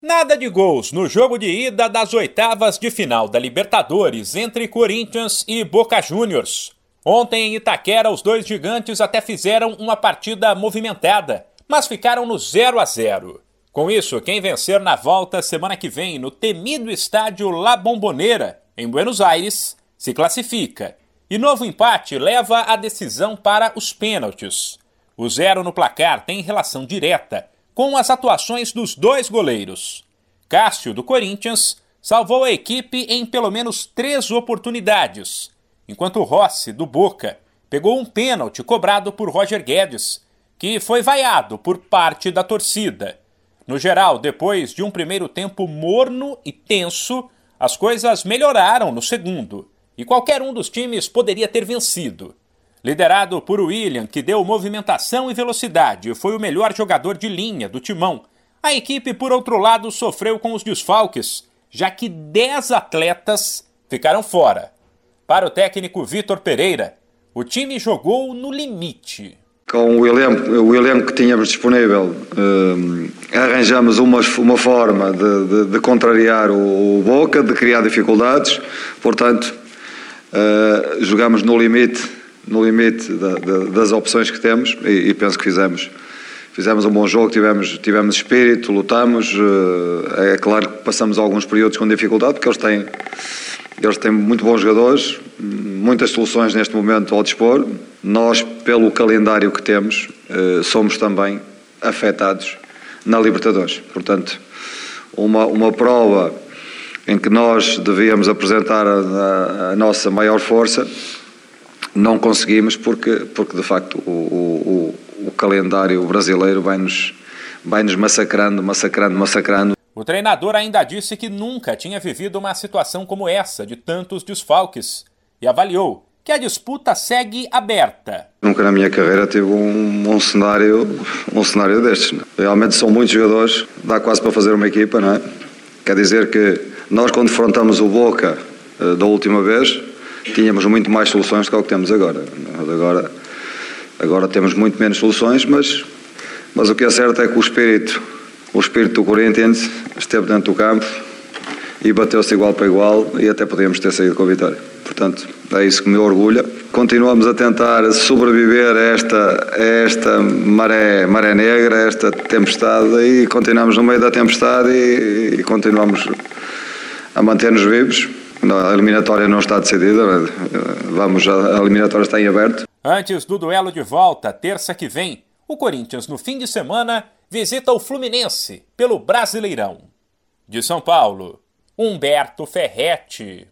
Nada de gols no jogo de ida das oitavas de final da Libertadores entre Corinthians e Boca Juniors. Ontem em Itaquera, os dois gigantes até fizeram uma partida movimentada, mas ficaram no 0 a 0. Com isso, quem vencer na volta semana que vem no temido estádio La Bombonera, em Buenos Aires, se classifica. E novo empate leva a decisão para os pênaltis. O zero no placar tem relação direta com as atuações dos dois goleiros. Cássio, do Corinthians, salvou a equipe em pelo menos três oportunidades, enquanto Rossi, do Boca, pegou um pênalti cobrado por Roger Guedes, que foi vaiado por parte da torcida. No geral, depois de um primeiro tempo morno e tenso, as coisas melhoraram no segundo, e qualquer um dos times poderia ter vencido. Liderado por William, que deu movimentação e velocidade foi o melhor jogador de linha do timão, a equipe, por outro lado, sofreu com os desfalques, já que 10 atletas ficaram fora. Para o técnico Vitor Pereira, o time jogou no limite. Com o elenco, o elenco que tínhamos disponível, eh, arranjamos uma, uma forma de, de, de contrariar o, o, Boca, de criar dificuldades, portanto, eh, jogamos no limite no limite da, da, das opções que temos e, e, penso que fizemos. Fizemos um bom jogo, tivemos, tivemos espírito, lutamos. Eh, é claro que passamos alguns períodos com dificuldade, porque eles têm, eles têm muito bons jogadores, muitas soluções neste momento ao dispor. Nós, pelo calendário que temos, eh, somos também afetados na Libertadores. Portanto, uma, uma prova em que nós devíamos apresentar a, a, a nossa maior força não conseguimos porque, porque de facto o, o, o calendário brasileiro vai-nos vai -nos massacrando, massacrando, massacrando. O treinador ainda disse que nunca tinha vivido uma situação como essa, de tantos desfalques, e avaliou que a disputa segue aberta. Nunca na minha carreira tive um, um cenário um cenário destes. Né? Realmente são muitos jogadores, dá quase para fazer uma equipa, não é? Quer dizer que nós quando defrontamos o Boca eh, da última vez, tínhamos muito mais soluções do que o que temos agora. Agora, agora temos muito menos soluções, mas, mas o que é certo é que o espírito, o espírito do Corinthians esteve dentro do campo e bateu-se igual para igual e até podíamos ter saído com a vitória. Portanto, é isso que me orgulha. Continuamos a tentar sobreviver a esta, a esta maré, maré negra, a esta tempestade e continuamos no meio da tempestade e, e continuamos a manter-nos vivos. A eliminatória não está decidida, vamos, a eliminatória está em aberto. Antes do duelo de volta, terça que vem, o Corinthians, no fim de semana, visita o Fluminense pelo Brasileirão. De São Paulo, Humberto Ferretti.